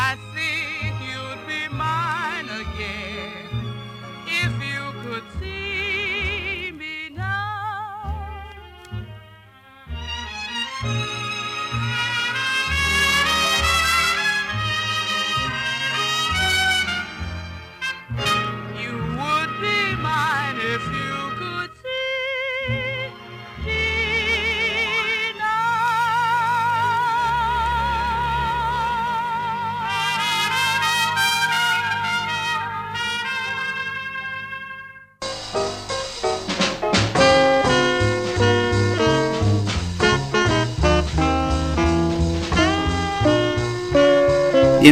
I see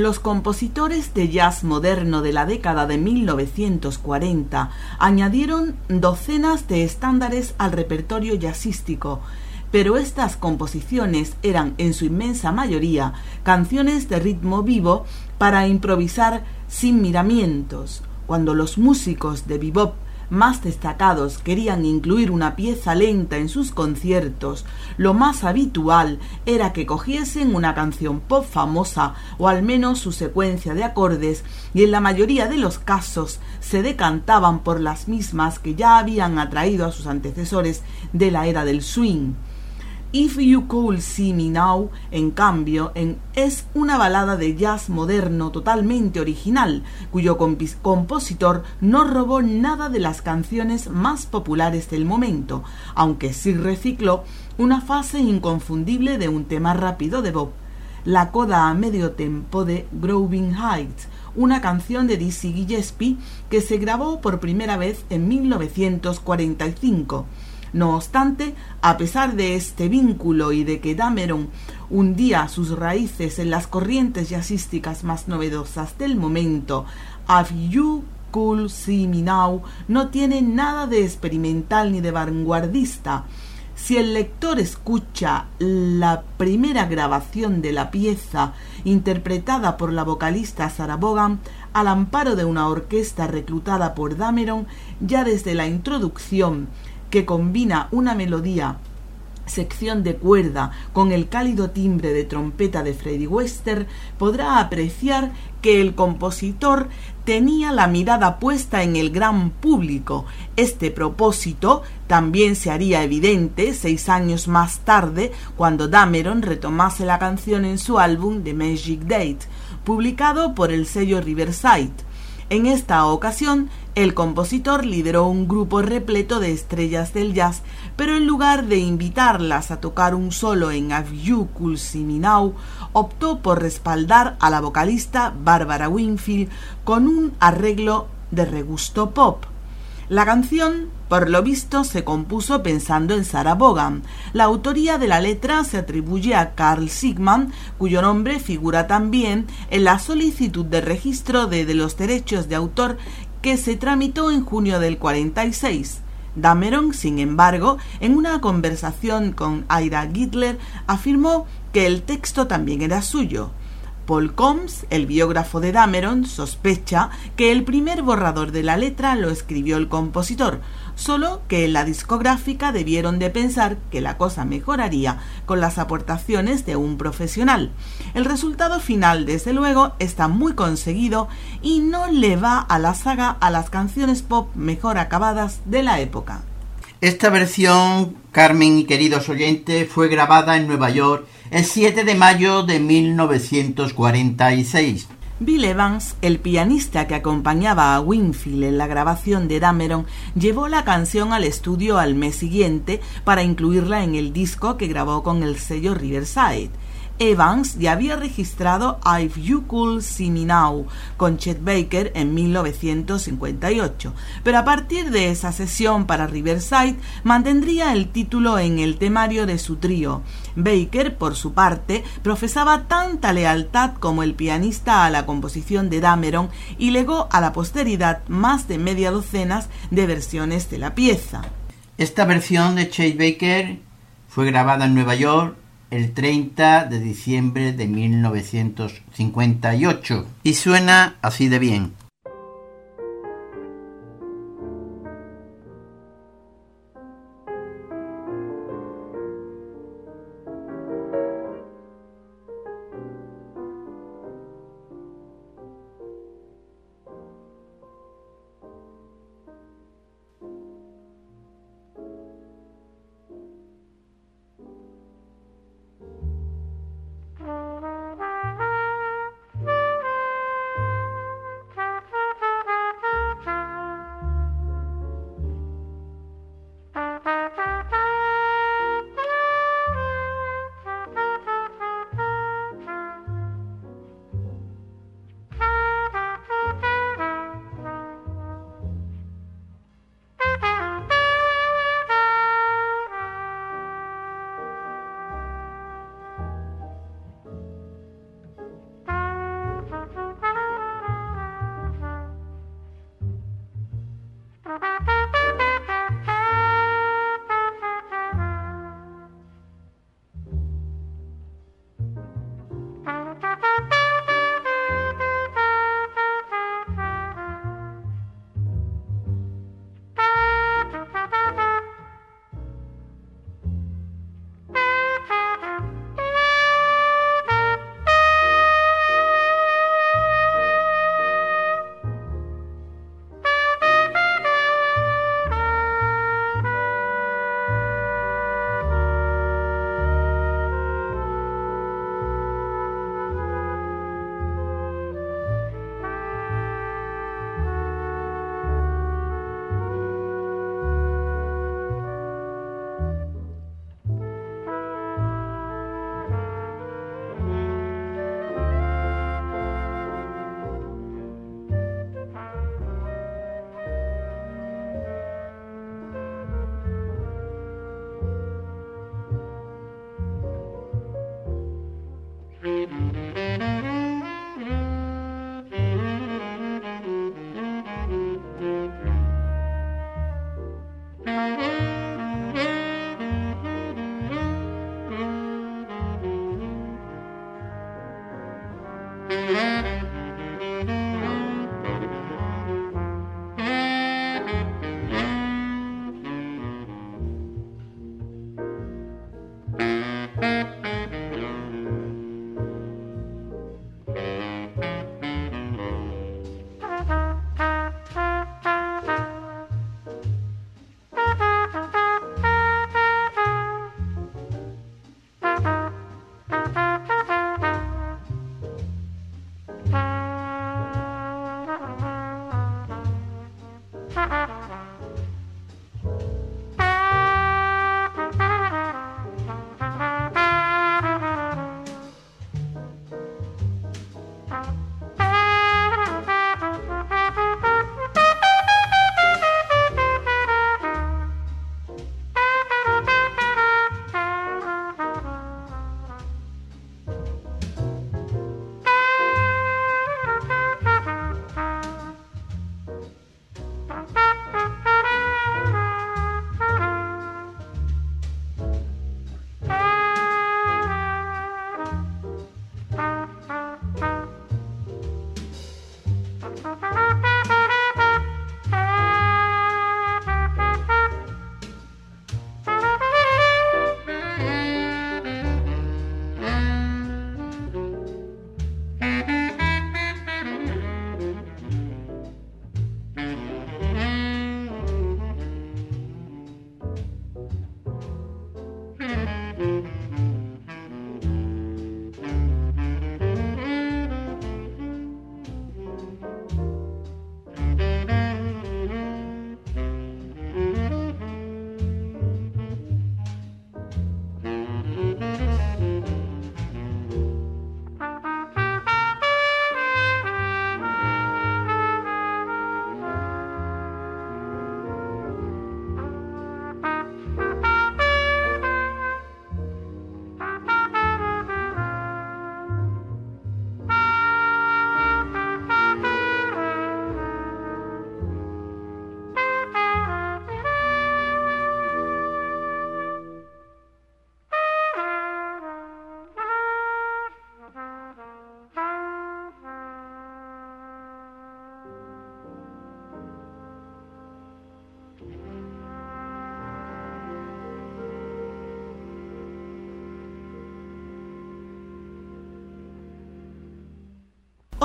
Los compositores de jazz moderno de la década de 1940 añadieron docenas de estándares al repertorio jazzístico, pero estas composiciones eran en su inmensa mayoría canciones de ritmo vivo para improvisar sin miramientos. Cuando los músicos de bebop más destacados querían incluir una pieza lenta en sus conciertos, lo más habitual era que cogiesen una canción pop famosa o al menos su secuencia de acordes y en la mayoría de los casos se decantaban por las mismas que ya habían atraído a sus antecesores de la era del swing. If You Could See Me Now, en cambio, es una balada de jazz moderno totalmente original, cuyo compositor no robó nada de las canciones más populares del momento, aunque sí recicló una fase inconfundible de un tema rápido de Bob, la coda a medio tempo de Groving Heights, una canción de Dizzy Gillespie que se grabó por primera vez en 1945 no obstante, a pesar de este vínculo y de que Dameron hundía sus raíces en las corrientes jazzísticas más novedosas del momento, Have You Cool no tiene nada de experimental ni de vanguardista. Si el lector escucha la primera grabación de la pieza interpretada por la vocalista Sarah Bogan al amparo de una orquesta reclutada por Dameron, ya desde la introducción que combina una melodía sección de cuerda con el cálido timbre de trompeta de Freddy Wester, podrá apreciar que el compositor tenía la mirada puesta en el gran público. Este propósito también se haría evidente seis años más tarde cuando Dameron retomase la canción en su álbum The Magic Date, publicado por el sello Riverside. En esta ocasión el compositor lideró un grupo repleto de estrellas del jazz, pero en lugar de invitarlas a tocar un solo en Cool Now, optó por respaldar a la vocalista Barbara Winfield con un arreglo de regusto pop. La canción, por lo visto, se compuso pensando en Sarah Vaughan. La autoría de la letra se atribuye a Carl Sigman, cuyo nombre figura también en la solicitud de registro de, los derechos de autor que se tramitó en junio del 46. Dameron, sin embargo, en una conversación con Ira Gittler, afirmó que el texto también era suyo. Paul Combs, el biógrafo de Dameron, sospecha que el primer borrador de la letra lo escribió el compositor, solo que en la discográfica debieron de pensar que la cosa mejoraría con las aportaciones de un profesional. El resultado final, desde luego, está muy conseguido y no le va a la saga a las canciones pop mejor acabadas de la época. Esta versión, Carmen y queridos oyentes, fue grabada en Nueva York el 7 de mayo de 1946. Bill Evans, el pianista que acompañaba a Winfield en la grabación de Dameron, llevó la canción al estudio al mes siguiente para incluirla en el disco que grabó con el sello Riverside. Evans ya había registrado If You Could See Me Now con Chet Baker en 1958, pero a partir de esa sesión para Riverside mantendría el título en el temario de su trío. Baker, por su parte, profesaba tanta lealtad como el pianista a la composición de Dameron y legó a la posteridad más de media docenas de versiones de la pieza. Esta versión de Chet Baker fue grabada en Nueva York el 30 de diciembre de 1958 y suena así de bien.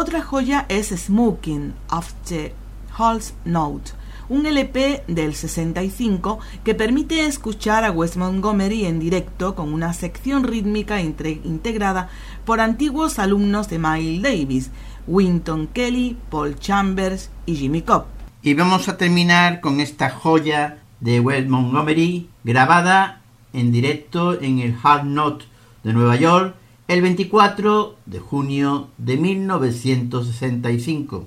Otra joya es Smoking of the Halls Note, un LP del 65 que permite escuchar a Wes Montgomery en directo con una sección rítmica integrada por antiguos alumnos de Miles Davis, Winton Kelly, Paul Chambers y Jimmy Cobb. Y vamos a terminar con esta joya de Wes Montgomery grabada en directo en el Hard Note de Nueva York el 24 de junio de 1965.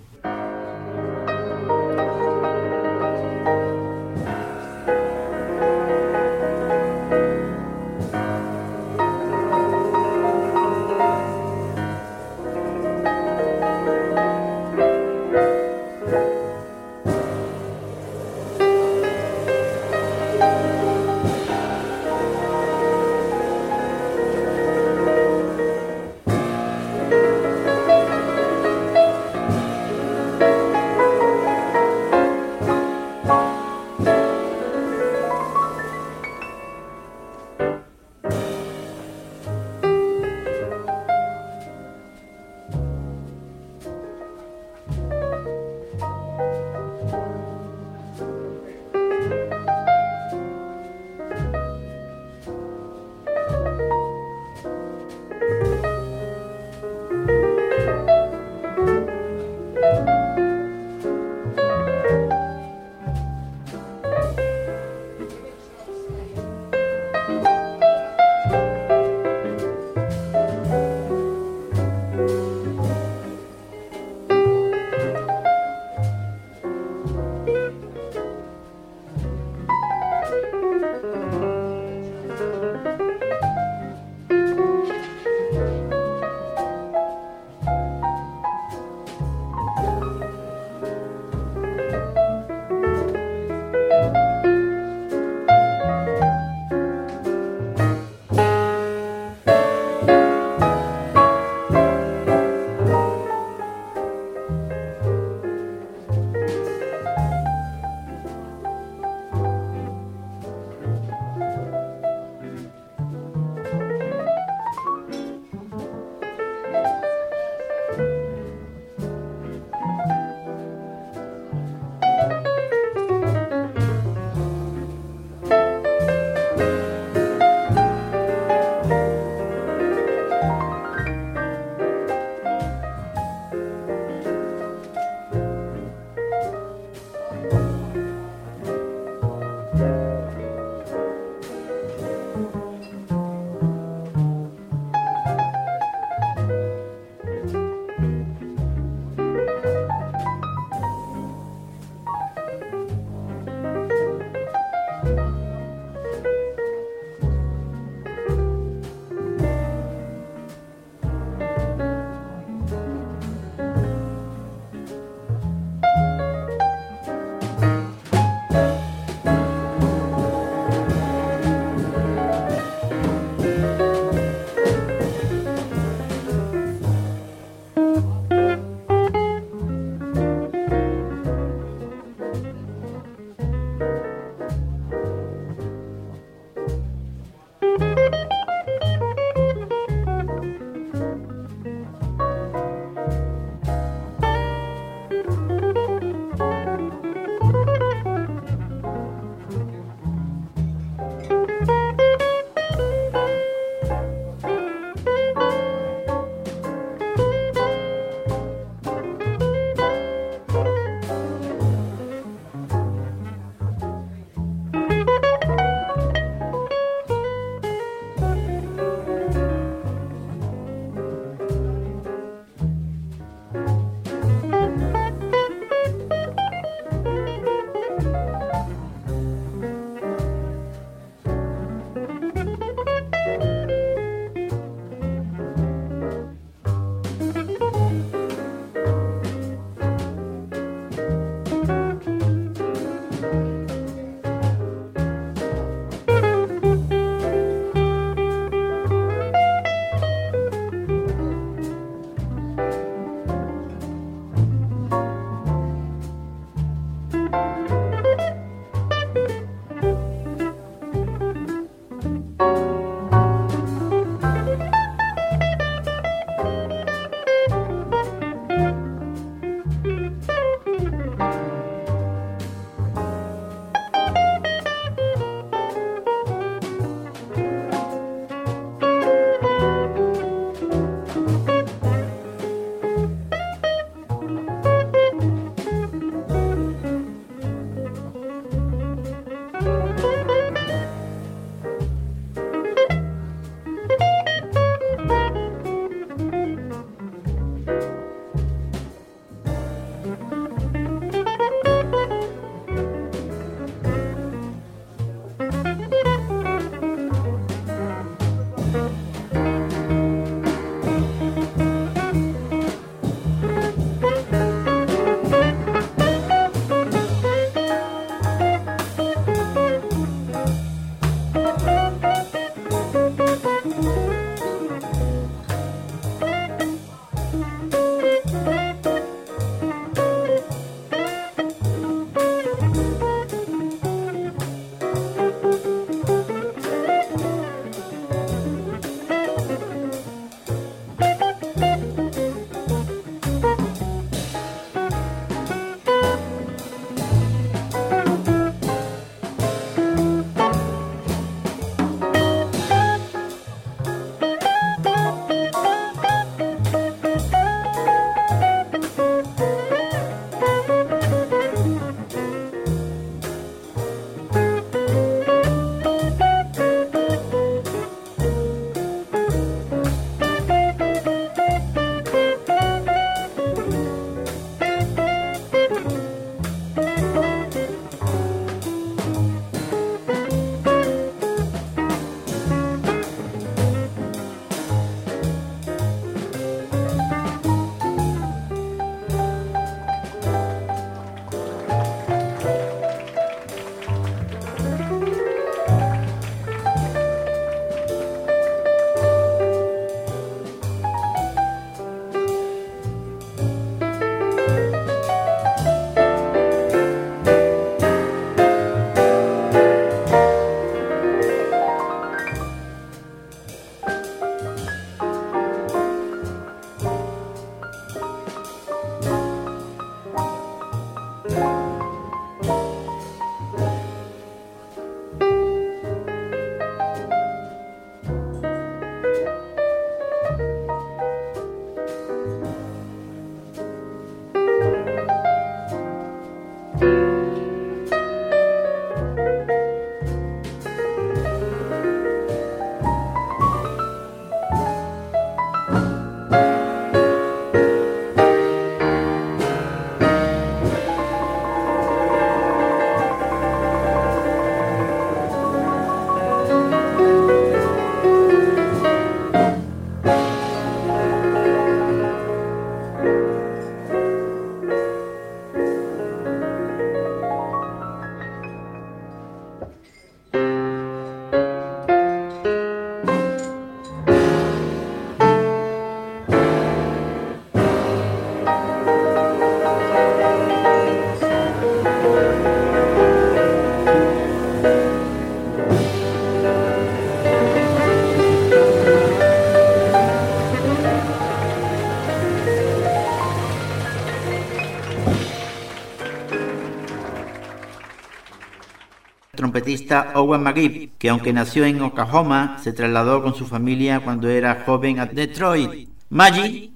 Owen McGee, que aunque nació en Oklahoma, se trasladó con su familia cuando era joven a Detroit. Maggie,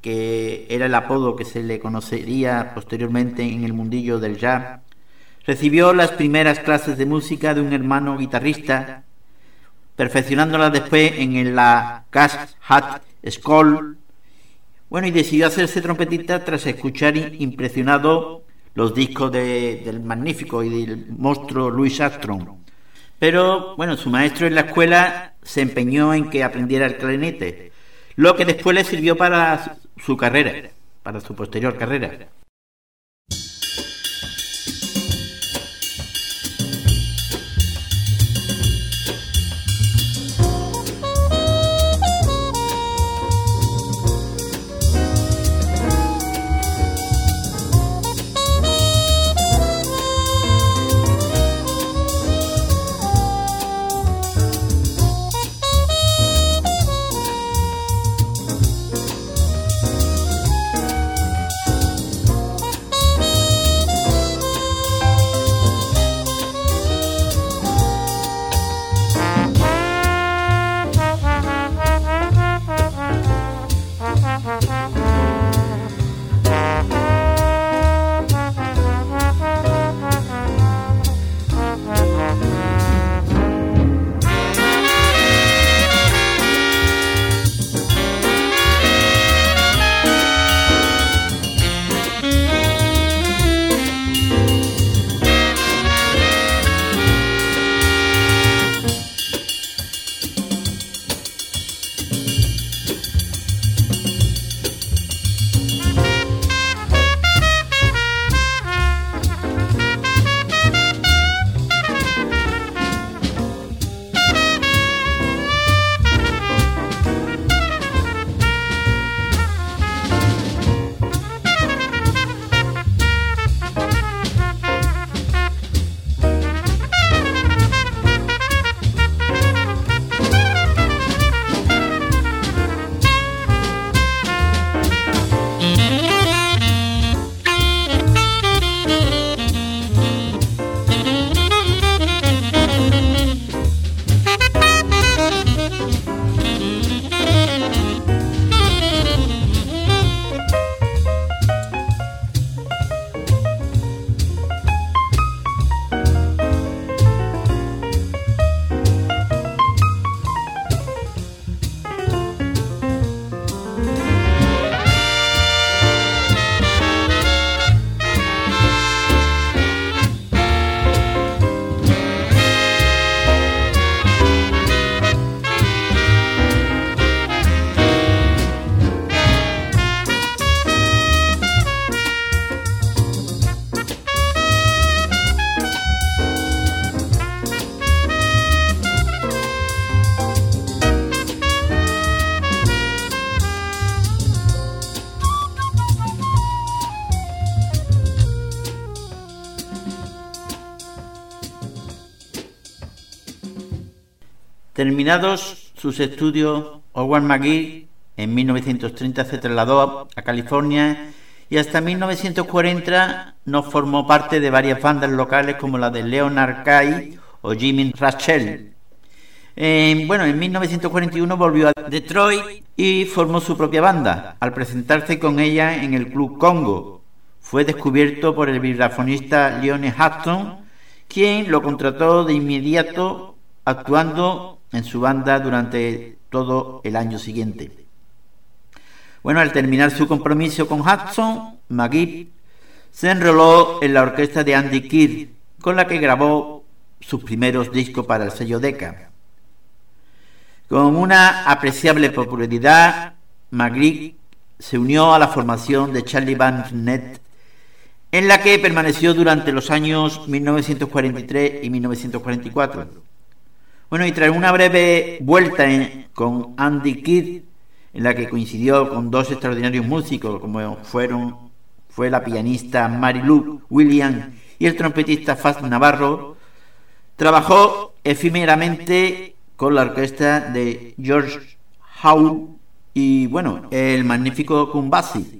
que era el apodo que se le conocería posteriormente en el mundillo del jazz, recibió las primeras clases de música de un hermano guitarrista, perfeccionándolas después en la Cash Hat School. Bueno, y decidió hacerse trompetista tras escuchar impresionado los discos del magnífico y del monstruo Louis Armstrong. Pero bueno, su maestro en la escuela se empeñó en que aprendiera el clarinete, lo que después le sirvió para su carrera, para su posterior carrera. Terminados sus estudios, Owen McGee en 1930 se trasladó a California y hasta 1940 nos formó parte de varias bandas locales como la de Leonard Kay o Jimmy Rachel. bueno, en 1941 volvió a Detroit y formó su propia banda. Al presentarse con ella en el Club Congo, fue descubierto por el vibrafonista Leone Hudson, quien lo contrató de inmediato actuando en su banda durante todo el año siguiente. Bueno, al terminar su compromiso con Hudson, McGee se enroló en la orquesta de Andy Kidd, con la que grabó sus primeros discos para el sello Decca. Con una apreciable popularidad, McGee se unió a la formación de Charlie Van Nett, en la que permaneció durante los años 1943 y 1944. Bueno, y tras una breve vuelta con Andy Kidd, en la que coincidió con dos extraordinarios músicos, como fueron fue la pianista Mary Lou Williams y el trompetista Faz Navarro, trabajó efímeramente con la orquesta de George Howe y, bueno, el magnífico Kumbasi.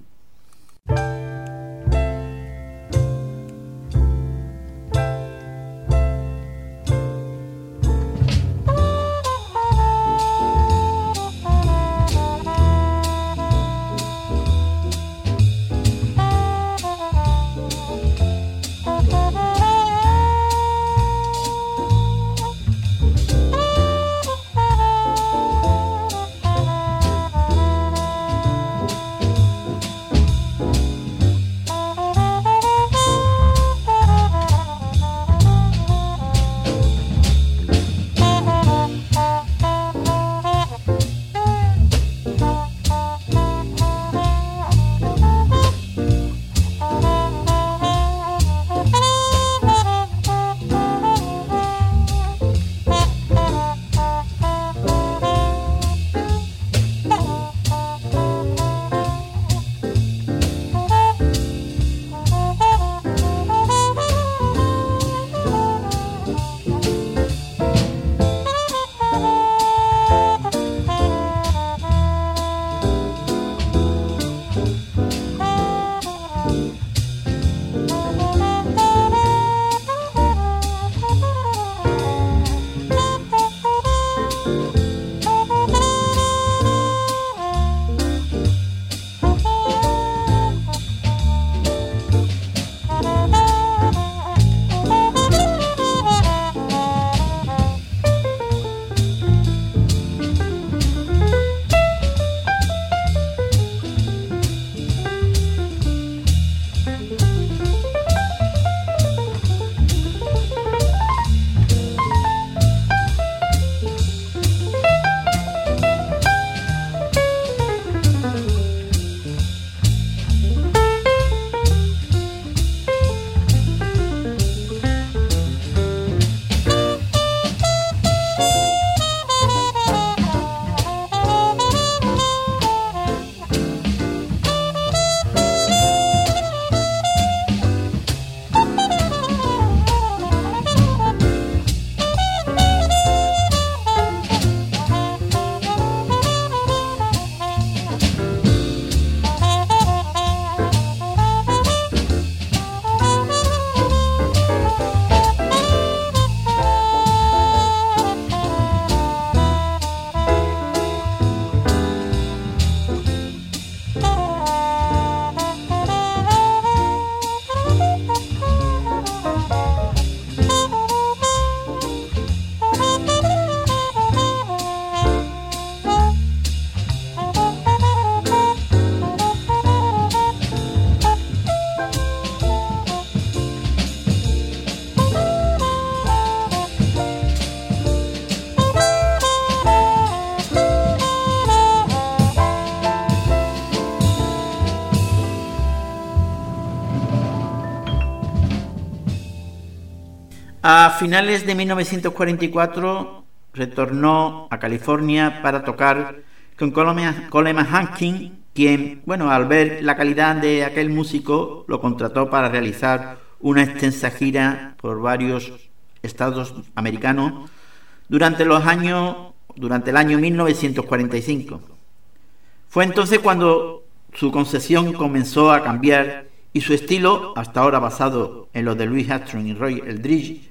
A finales de 1944 retornó a California para tocar con Coleman Hankin, quien, bueno, al ver la calidad de aquel músico, lo contrató para realizar una extensa gira por varios estados americanos durante los años durante el año 1945. Fue entonces cuando su concesión comenzó a cambiar y su estilo, hasta ahora basado en los de Louis Armstrong y Roy Eldridge,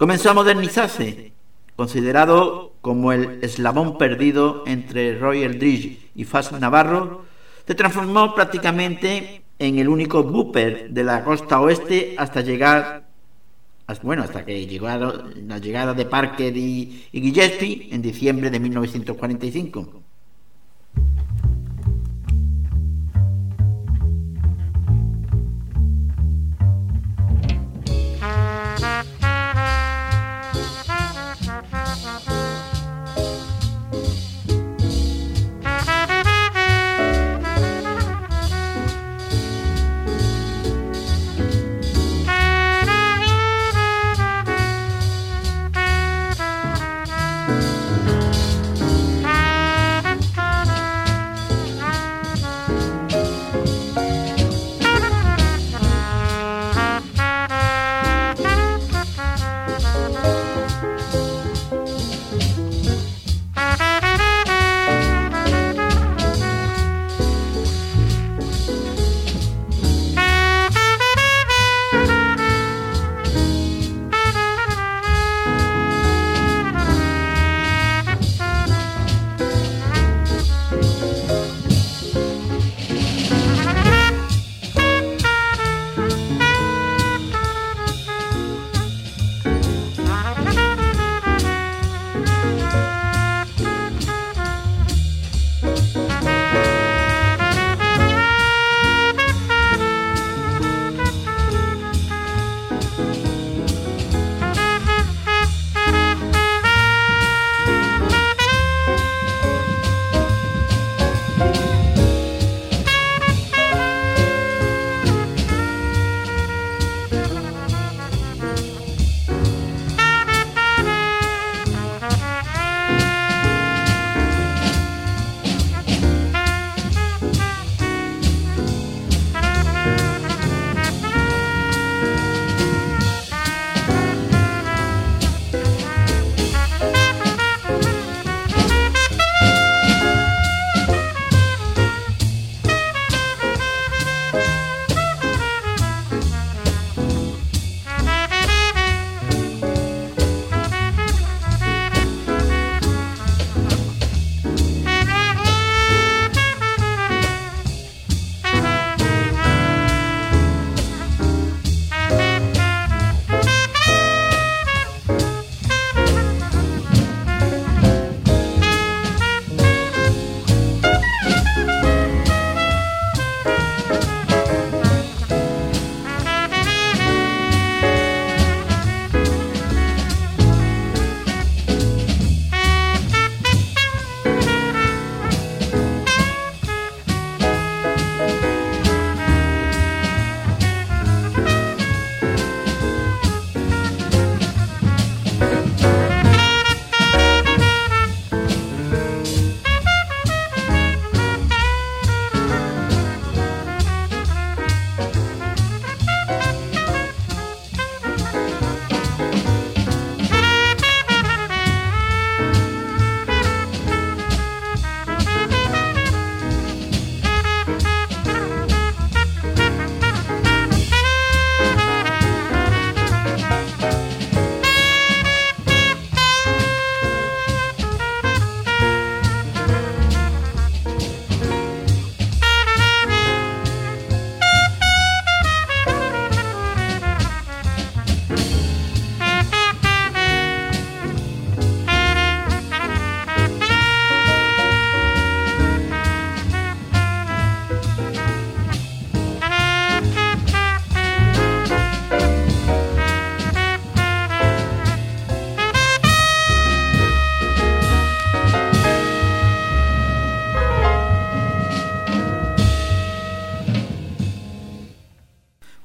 comenzó a modernizarse, considerado como el eslabón perdido entre Roy Eldridge y Faz Navarro, se transformó prácticamente en el único booper de la costa oeste hasta llegar bueno, hasta que llegó la llegada de Parker y, y Gillespie en diciembre de 1945.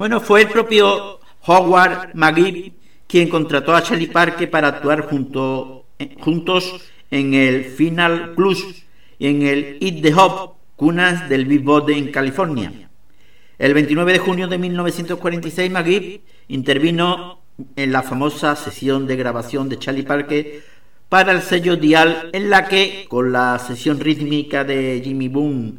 Bueno, fue el propio Howard McGee quien contrató a Charlie Parker para actuar eh, juntos en el Final Plus y en el Eat the Hop, cunas del bebop en California. El 29 de junio de 1946, McGee intervino en la famosa sesión de grabación de Charlie Parker para el sello Dial, en la que, con la sesión rítmica de Jimmy Boone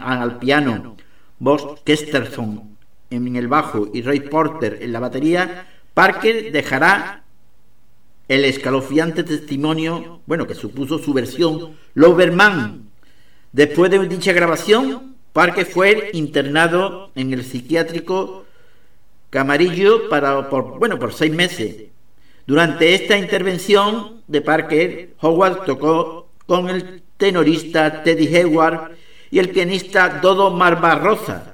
al piano, Bob Kesterson en el bajo y Ray Porter en la batería, Parker dejará el escalofriante testimonio, bueno, que supuso su versión Loverman. Después de dicha grabación, Parker fue internado en el psiquiátrico Camarillo para, por, bueno, por seis meses. Durante esta intervención de Parker, Howard tocó con el tenorista Teddy Hayward y el pianista Dodo Marbarroza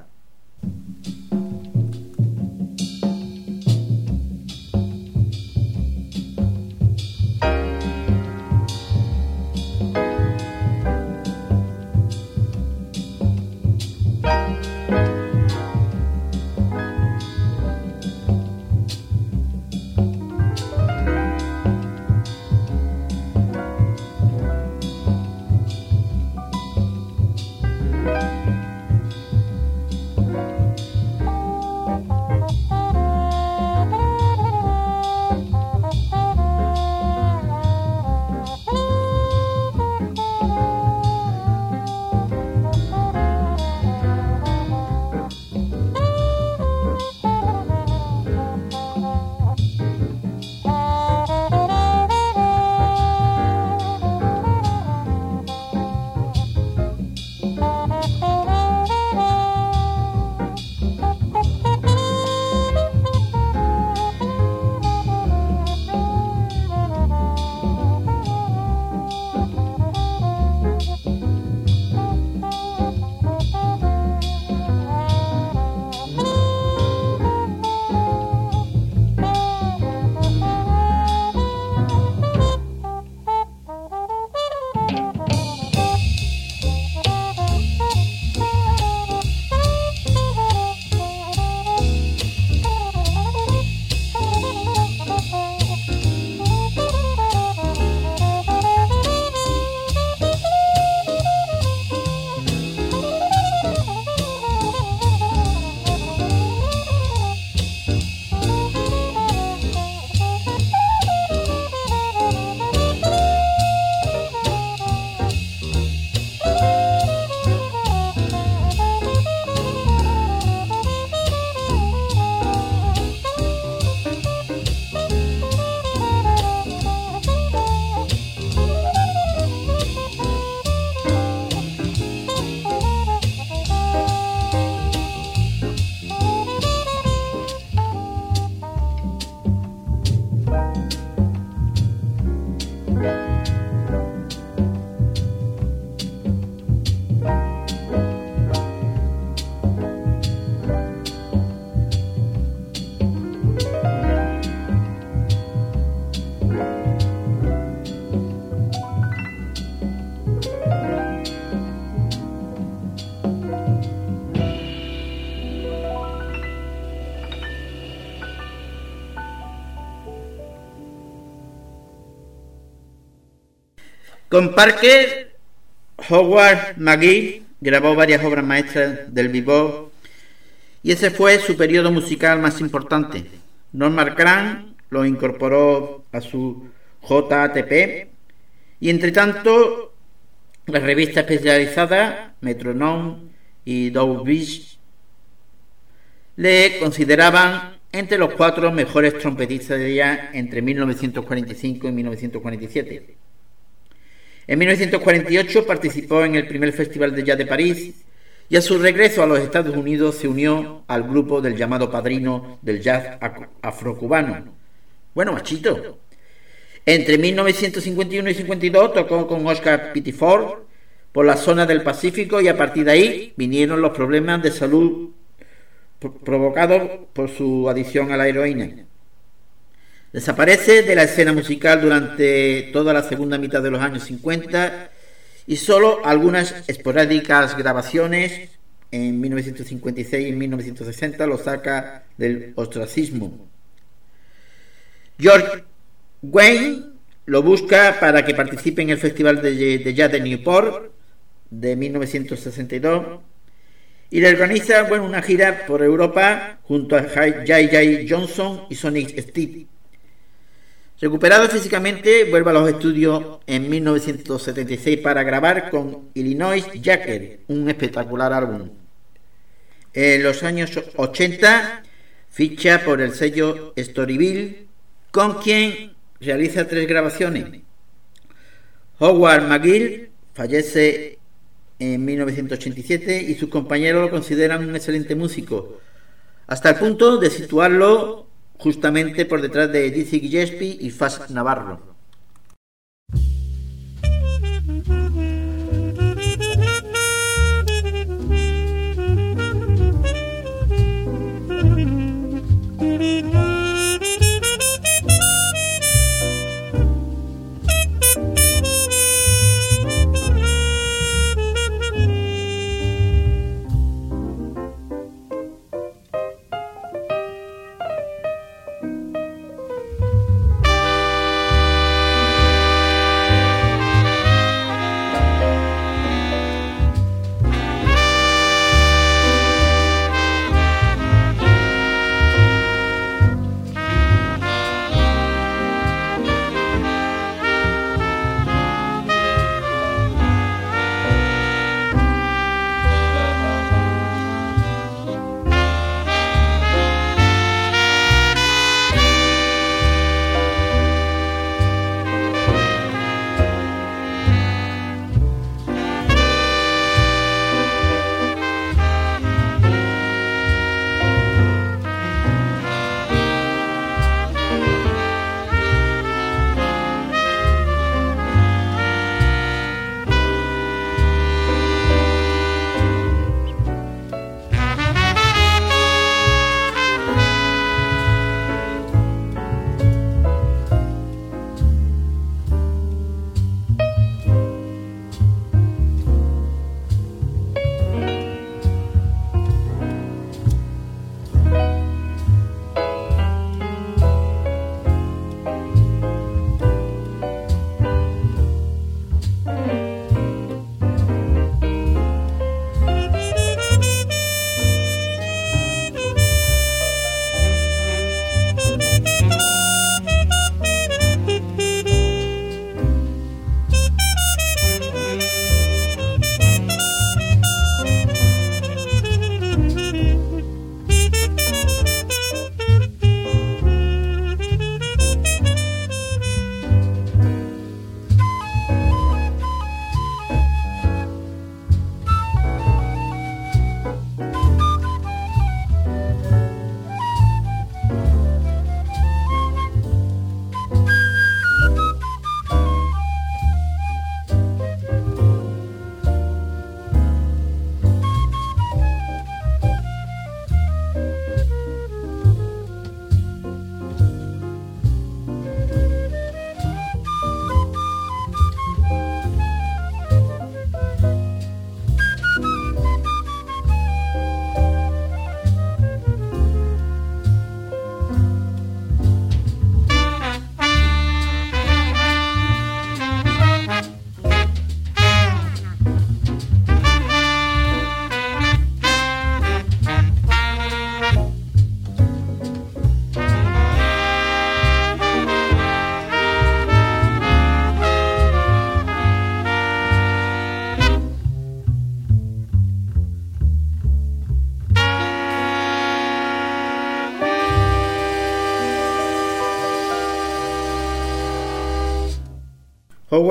Con Parker, Howard McGee grabó varias obras maestras del bebop y ese fue su periodo musical más importante. Norman Grant lo incorporó a su JATP y entre tanto la revista especializada Metronome y Beach le consideraban entre los cuatro mejores trompetistas de ella entre 1945 y 1947. En 1948 participó en el primer Festival de Jazz de París y a su regreso a los Estados Unidos se unió al grupo del llamado padrino del jazz afrocubano. Bueno, machito. Entre 1951 y 52 tocó con Oscar Pittiford por la zona del Pacífico y a partir de ahí vinieron los problemas de salud provocados por su adicción a la heroína. Desaparece de la escena musical durante toda la segunda mitad de los años 50 y solo algunas esporádicas grabaciones en 1956 y 1960 lo saca del ostracismo. George Wayne lo busca para que participe en el Festival de, de Jazz de Newport de 1962 y le organiza bueno, una gira por Europa junto a J.J. Johnson y Sonic Steve. Recuperado físicamente, vuelve a los estudios en 1976 para grabar con Illinois Jacker, un espectacular álbum. En los años 80 ficha por el sello Storyville, con quien realiza tres grabaciones. Howard McGill fallece en 1987 y sus compañeros lo consideran un excelente músico, hasta el punto de situarlo justamente por detrás de Dizzy Gillespie y Faz Navarro.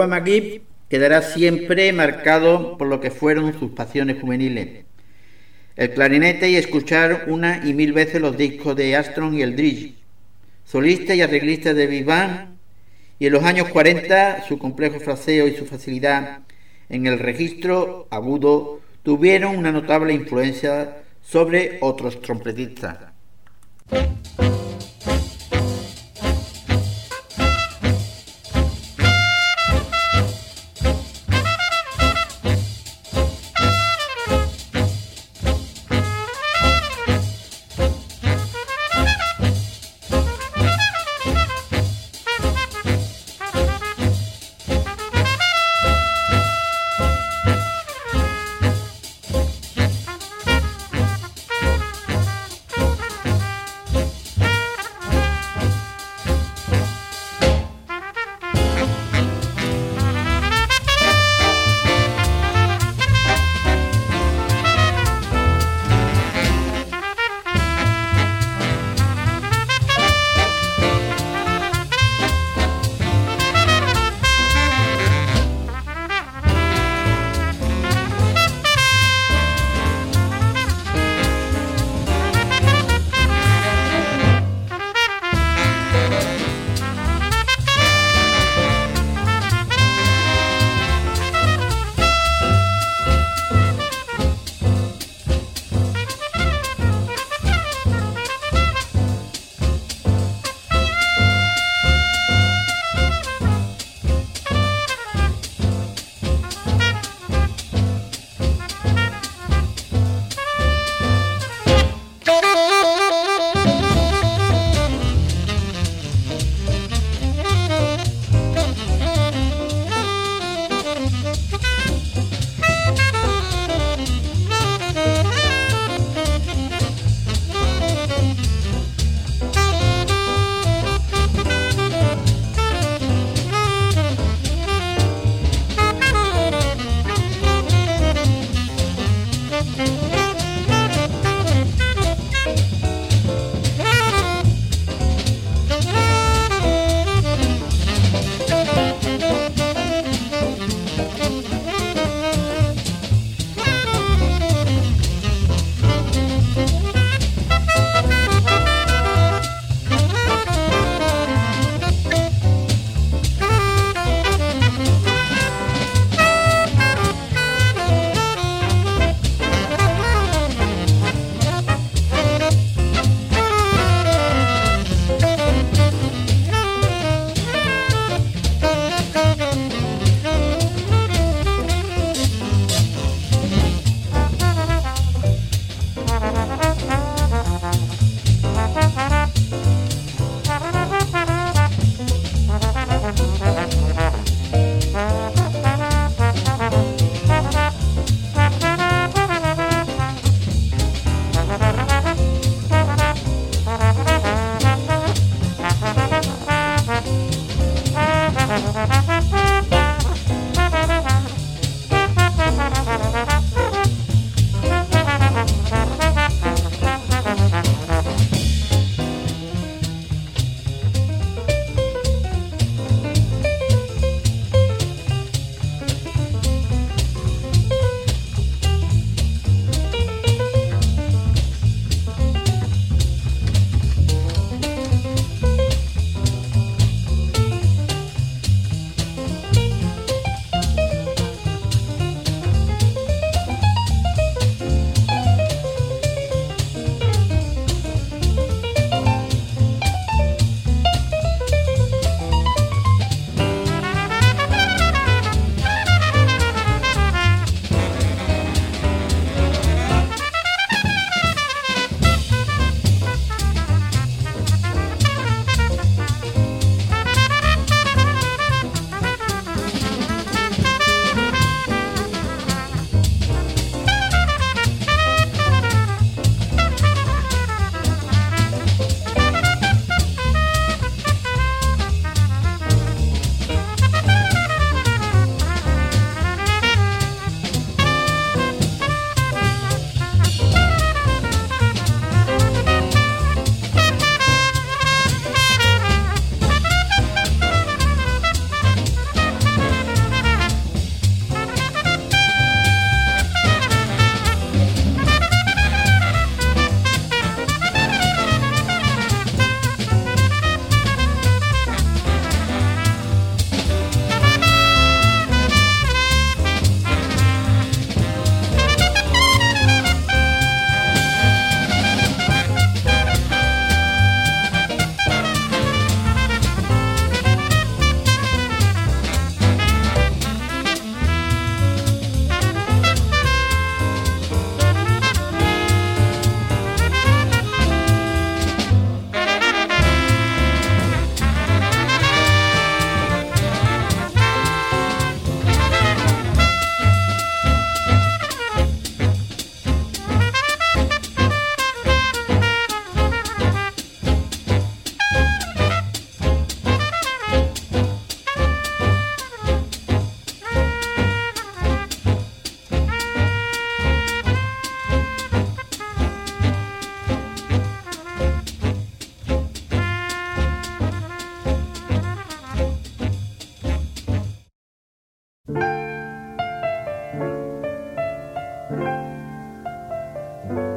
McGee quedará siempre marcado por lo que fueron sus pasiones juveniles. El clarinete y escuchar una y mil veces los discos de Armstrong y Eldridge, solista y arreglista de Vivan, y en los años 40 su complejo fraseo y su facilidad en el registro agudo tuvieron una notable influencia sobre otros trompetistas. Amen.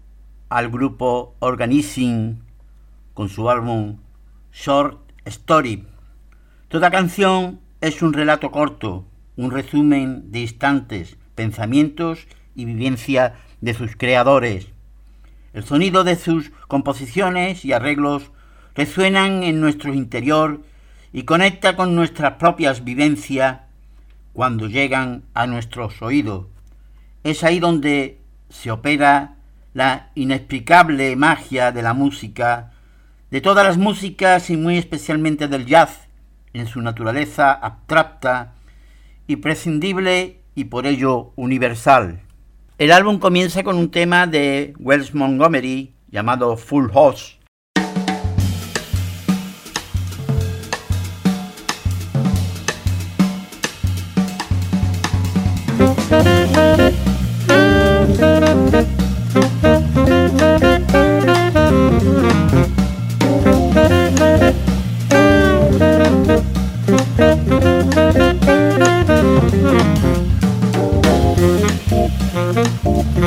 al grupo Organizing con su álbum Short Story. Toda canción es un relato corto, un resumen de instantes, pensamientos y vivencia de sus creadores. El sonido de sus composiciones y arreglos resuenan en nuestro interior y conecta con nuestras propias vivencias cuando llegan a nuestros oídos. Es ahí donde se opera la inexplicable magia de la música, de todas las músicas y muy especialmente del jazz, en su naturaleza abstracta y prescindible y por ello universal. El álbum comienza con un tema de Wells Montgomery llamado Full House,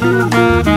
Música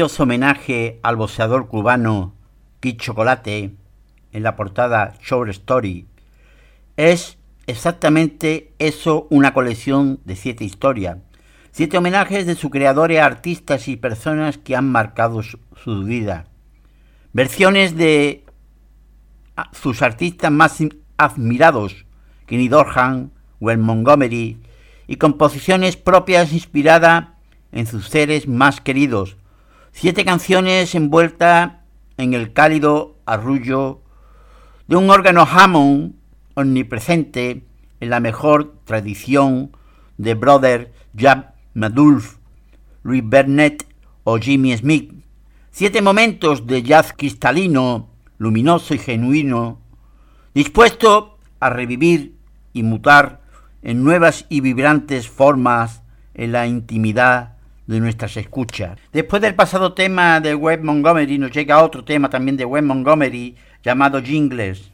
delicioso homenaje al boxeador cubano Kid Chocolate en la portada Short Story, es exactamente eso una colección de siete historias, siete homenajes de sus creadores, artistas y personas que han marcado su, vida, versiones de sus artistas más admirados, Kenny Dorhan, Wes Montgomery, y composiciones propias inspiradas en sus seres más queridos. Siete canciones envueltas en el cálido arrullo de un órgano Hammond omnipresente en la mejor tradición de Brother Jab Madulf, Louis Burnett o Jimmy Smith. Siete momentos de jazz cristalino, luminoso y genuino, dispuesto a revivir y mutar en nuevas y vibrantes formas en la intimidad de nuestras escuchas. Después del pasado tema de Web Montgomery, nos llega otro tema también de Web Montgomery llamado Jingles.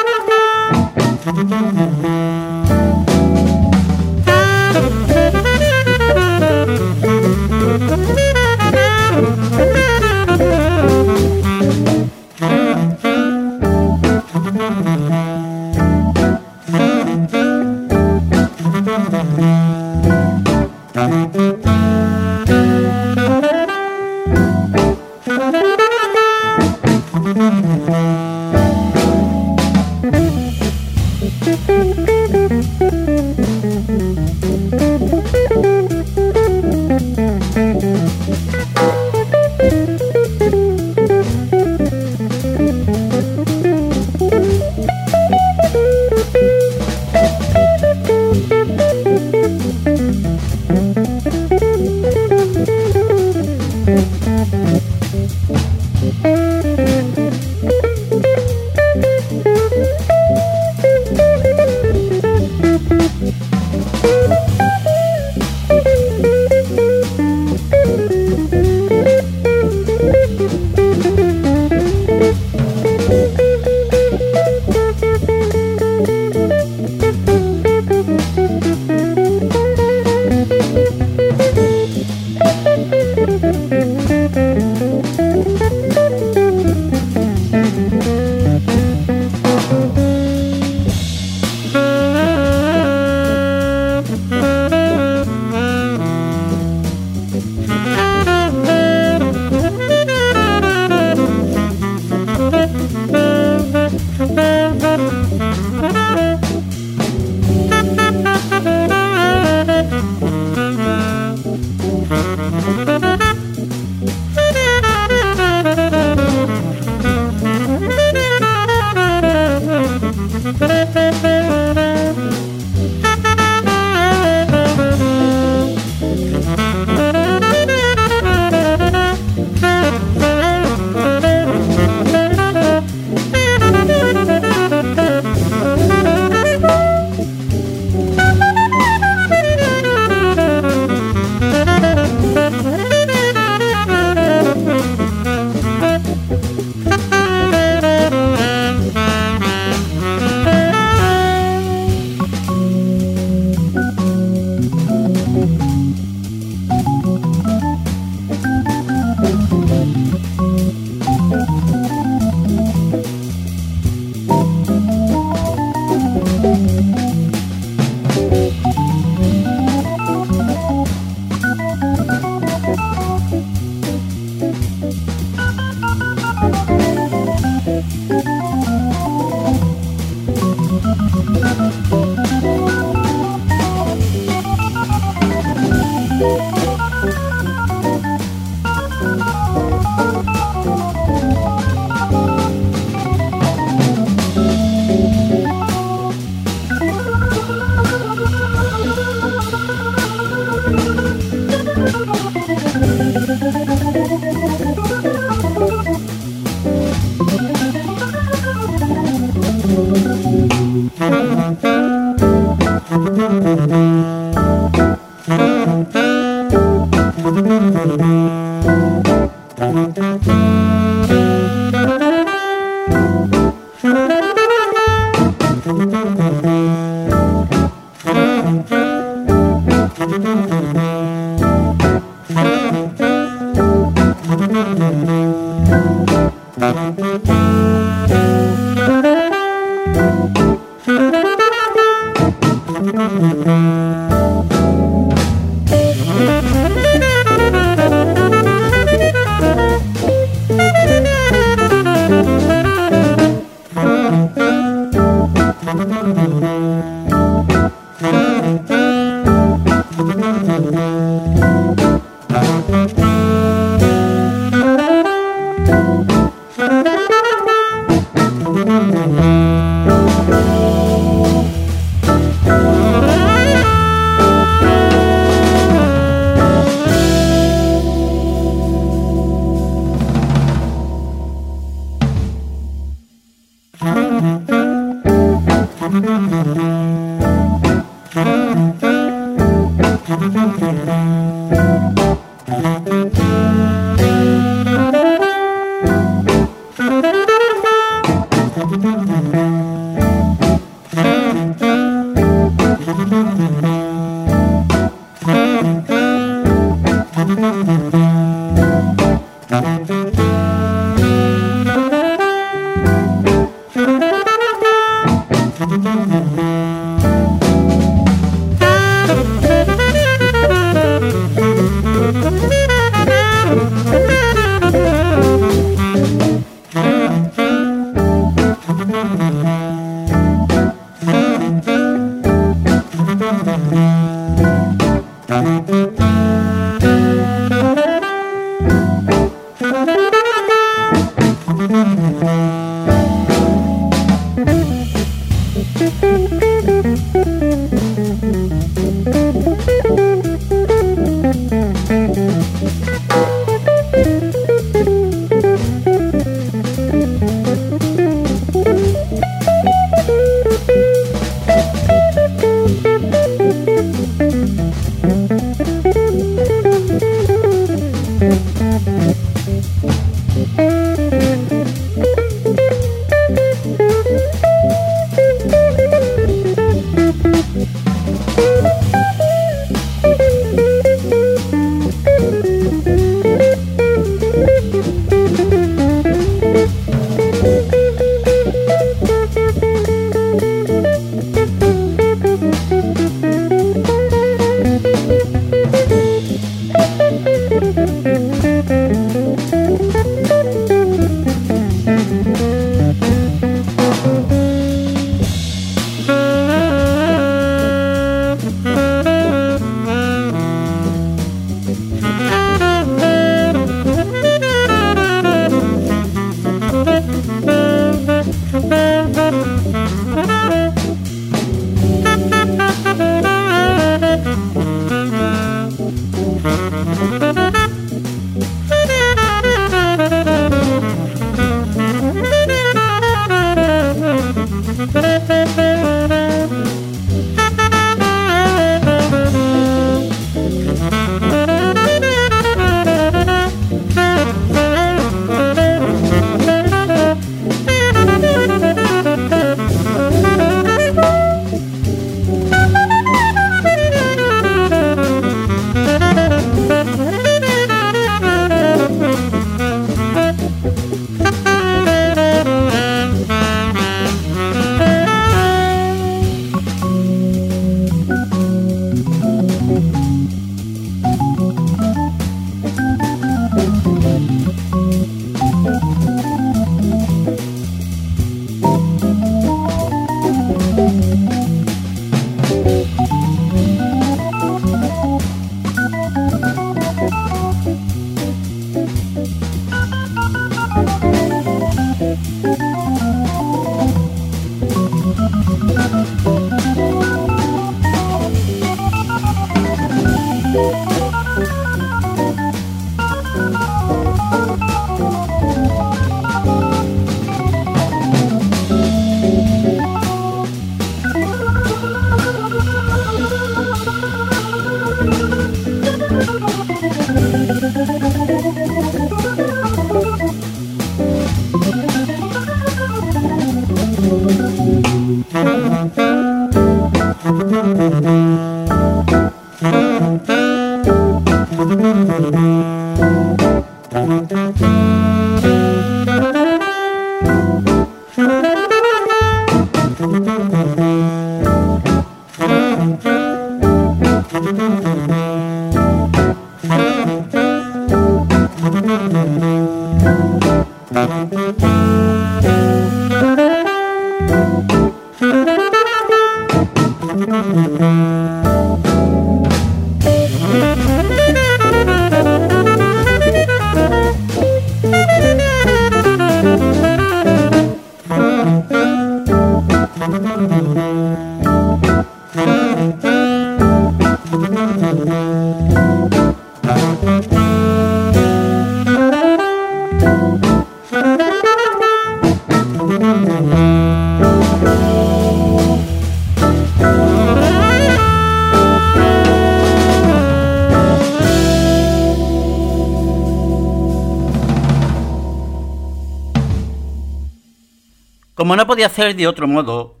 Podía hacer de otro modo,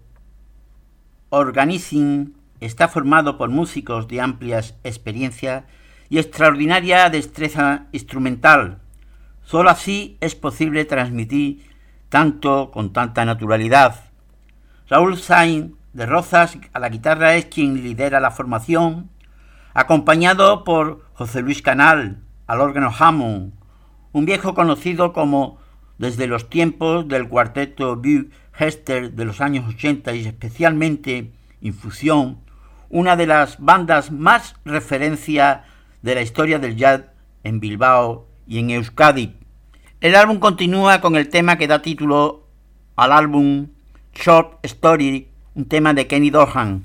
Organizing está formado por músicos de amplia experiencia y extraordinaria destreza instrumental. Solo así es posible transmitir tanto con tanta naturalidad. Raúl Sainz de Rozas a la guitarra es quien lidera la formación, acompañado por José Luis Canal al órgano Hammond, un viejo conocido como desde los tiempos del cuarteto View Hester de los años 80 y especialmente Infusión, una de las bandas más referencia de la historia del jazz en Bilbao y en Euskadi. El álbum continúa con el tema que da título al álbum Short Story, un tema de Kenny Dorham.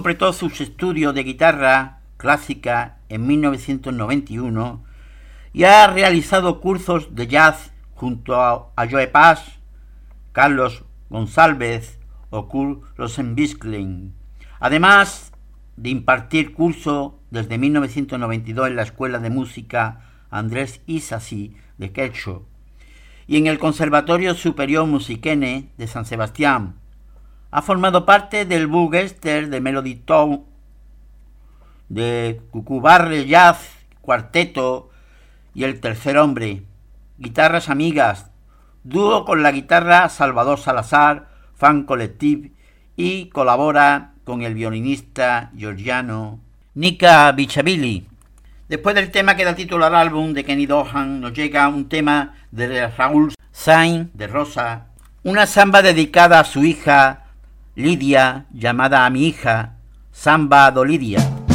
Completó sus estudios de guitarra clásica en 1991 y ha realizado cursos de jazz junto a, Joe Paz, Carlos González o Kurt Rosenbiskling, además de impartir curso desde 1992 en la Escuela de Música Andrés Isasi de Quecho y en el Conservatorio Superior Musiquene de San Sebastián, ha formado parte del Bugester de Melody Town, de Cucubarre Jazz, Cuarteto y El Tercer Hombre, Guitarras Amigas, dúo con la guitarra Salvador Salazar, Fan Collective y colabora con el violinista georgiano Nika Bichabilli. Después del tema que da título al álbum de Kenny Dohan, nos llega un tema de Raúl Sainz de Rosa, una samba dedicada a su hija Lidia, llamada a mi hija, Samba Dolidia.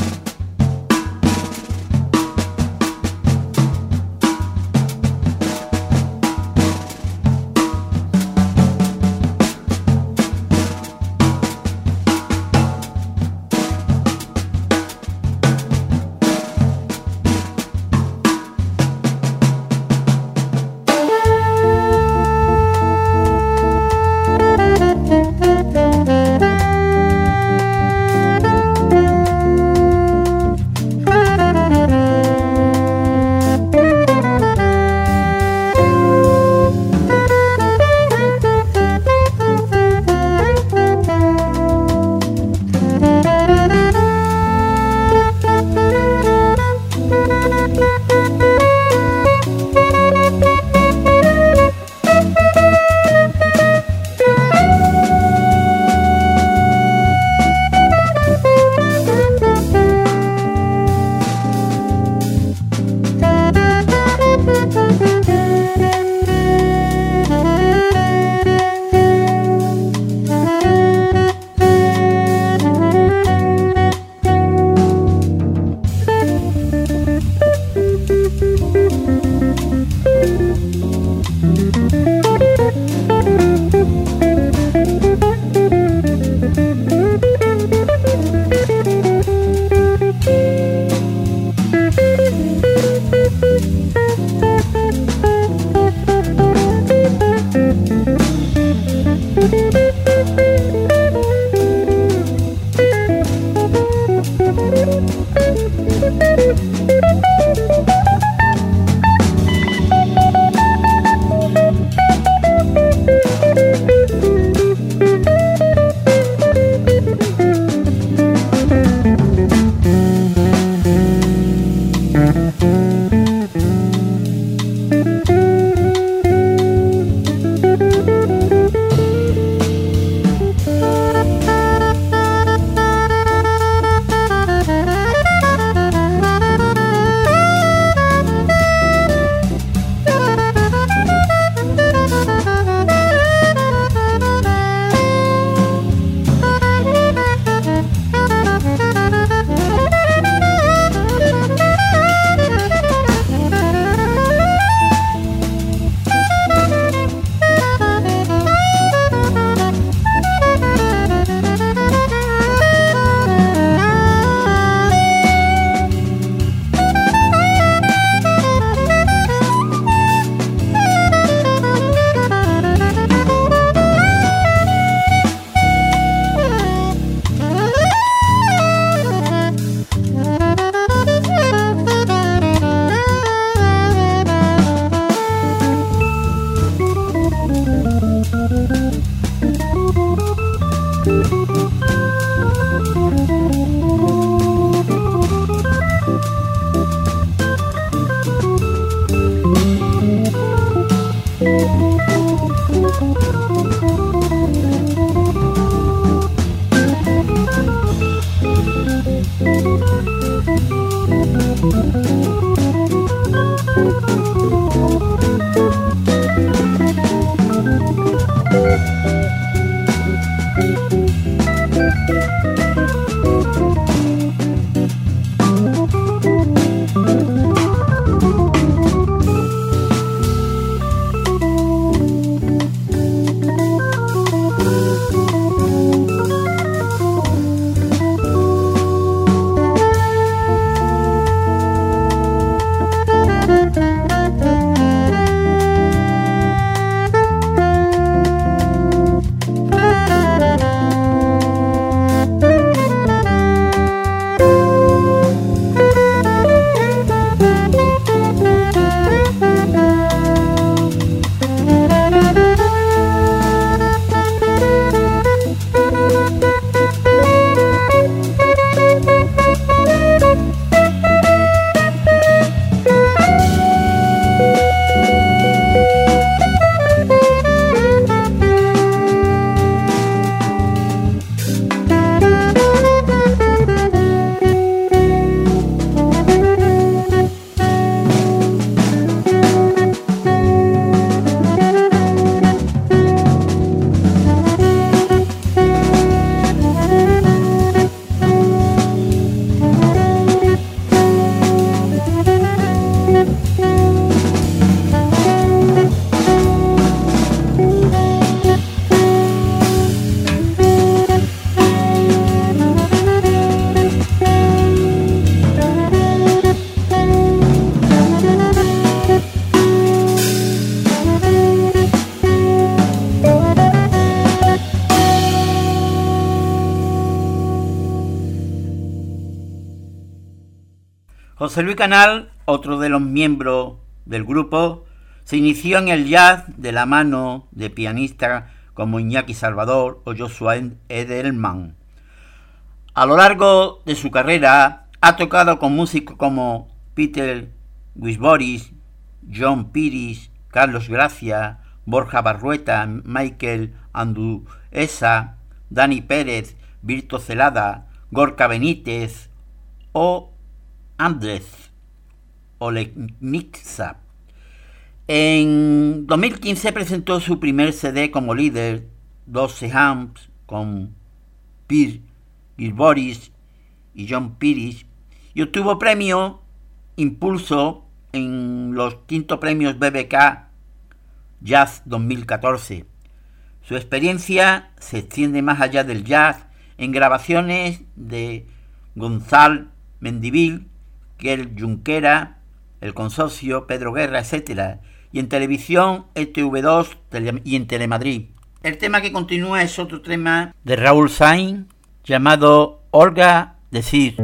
José Luis Canal, otro de los miembros del grupo, se inició en el jazz de la mano de pianistas como Iñaki Salvador o Joshua Edelman. A lo largo de su carrera ha tocado con músicos como Peter Wisboris, John Piris, Carlos Gracia, Borja Barrueta, Michael Anduesa, Dani Pérez, Virto Celada, Gorka Benítez o Andrés Olegniksa. En 2015 presentó su primer CD como líder, 12 Amps, con Pir Boris y John Piris, y obtuvo premio Impulso en los quinto premios BBK Jazz 2014. Su experiencia se extiende más allá del jazz en grabaciones de Gonzalo Mendivil, Junquera, El Consorcio, Pedro Guerra, etc. Y en televisión, ETV2 y en Telemadrid. El tema que continúa es otro tema de Raúl Sainz llamado Olga Decir.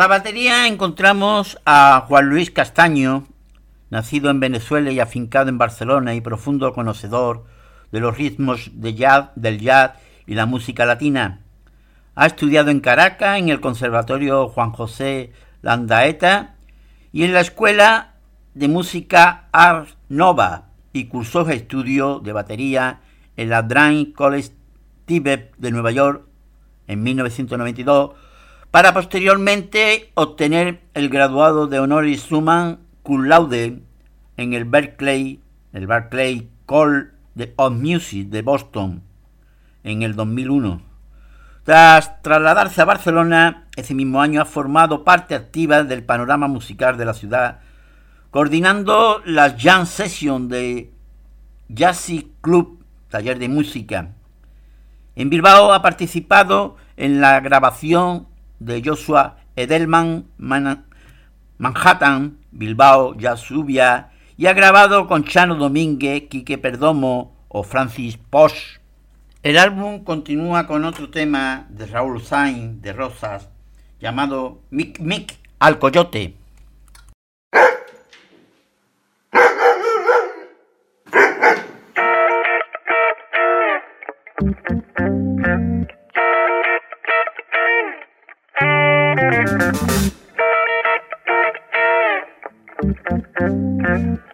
La batería encontramos a Juan Luis Castaño, nacido en Venezuela y afincado en Barcelona y profundo conocedor de los ritmos del jazz y la música latina. Ha estudiado en Caracas, en el Conservatorio Juan José Landaeta y en la Escuela de Música Art Nova y cursó estudio de batería en la Drain College Tibet de Nueva York en 1992 para posteriormente obtener el graduado de honoris summa cum laude en el Berkeley, el Berkeley Call of Music de Boston en el 2001. Tras trasladarse a Barcelona, ese mismo año ha formado parte activa del panorama musical de la ciudad, coordinando las jam sessions de Jazzy Club, taller de música. En Bilbao ha participado en la grabación de Joshua Edelman, Manhattan, Bilbao, Yasubia, y ha grabado con Chano Domínguez, Quique Perdomo o Francis Posh. El álbum continúa con otro tema de Raúl Sainz de Rosas llamado Mic Mic al Coyote. Thank you.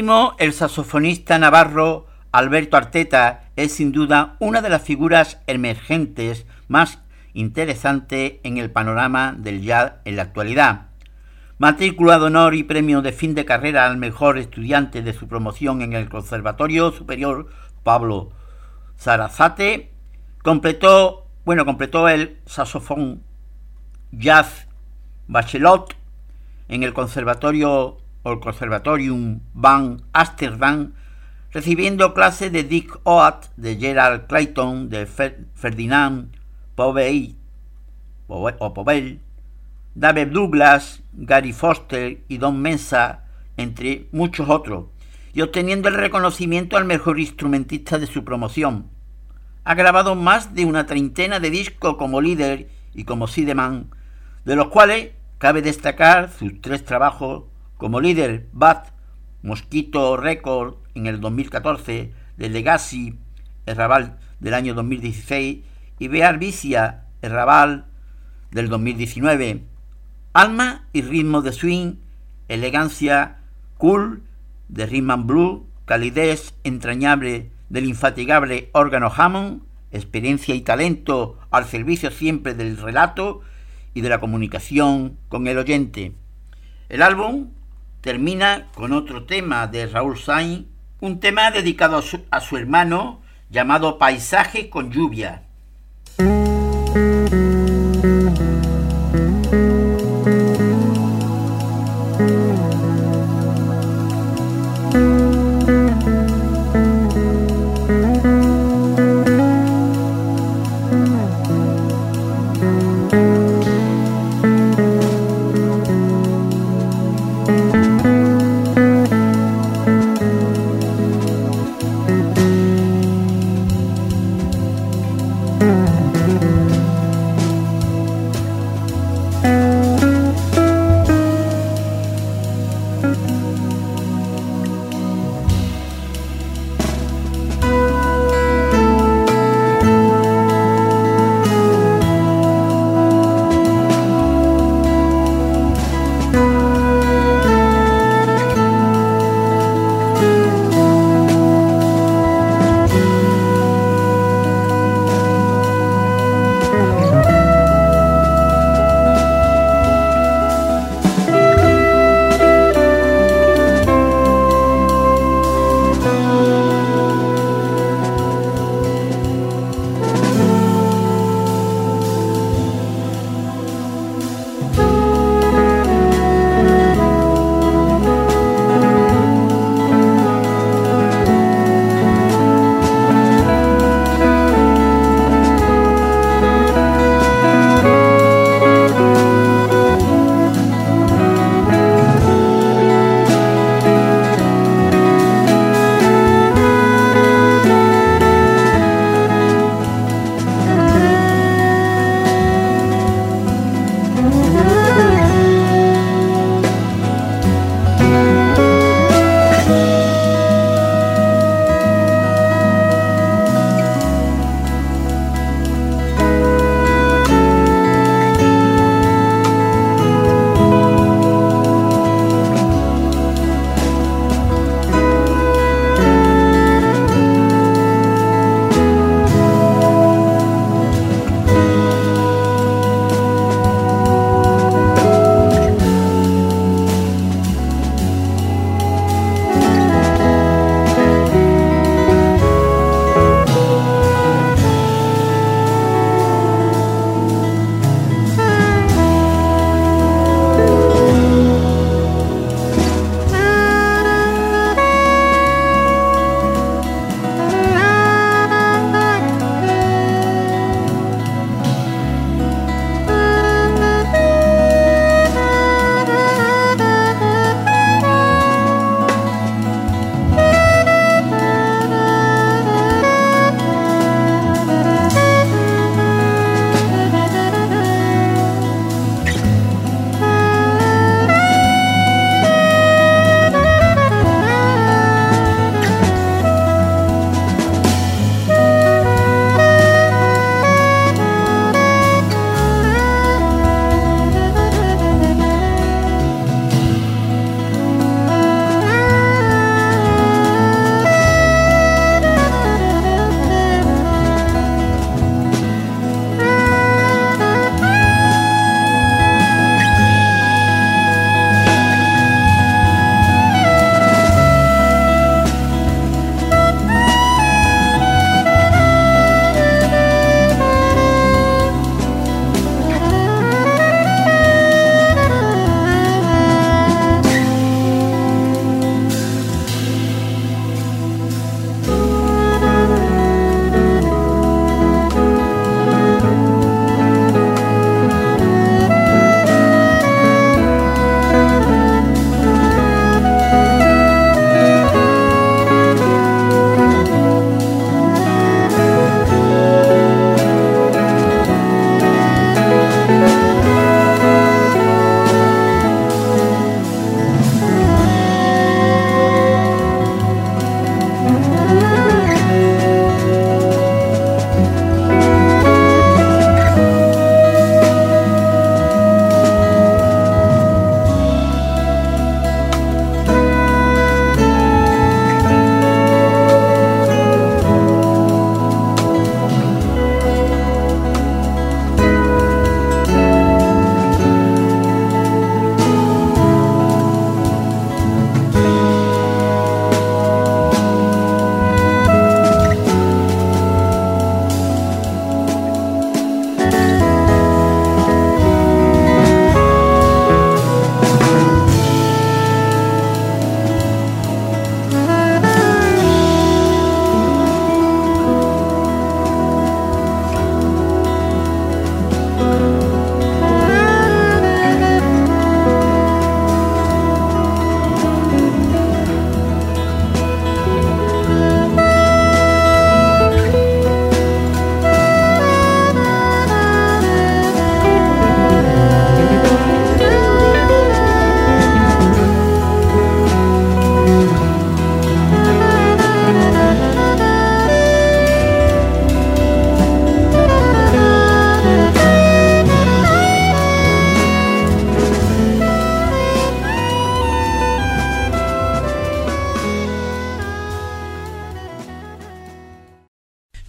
El saxofonista navarro Alberto Arteta es sin duda una de las figuras emergentes más interesantes en el panorama del jazz en la actualidad. Matrícula de honor y premio de fin de carrera al mejor estudiante de su promoción en el Conservatorio Superior Pablo Zarazate, completó, bueno, completó el saxofón jazz bachelot en el Conservatorio o el Conservatorium van Amsterdam, recibiendo clases de Dick Oat, de Gerald Clayton, de Ferdinand Povey o Povell, David Douglas, Gary Foster y Don Mensa, entre muchos otros, y obteniendo el reconocimiento al mejor instrumentista de su promoción. Ha grabado más de una treintena de discos como líder y como Sideman, de los cuales cabe destacar sus tres trabajos como líder, Bat, Mosquito Record en el 2014, de Legacy, el Raval del año 2016 y Bear Vicia, el Raval del 2019. Alma y ritmo de swing, elegancia, cool, de rhythm and blue, calidez entrañable del infatigable órgano Hammond, experiencia y talento al servicio siempre del relato y de la comunicación con el oyente. El álbum termina con otro tema de Raúl Sainz, un tema dedicado a su, a su hermano llamado Paisaje con lluvia.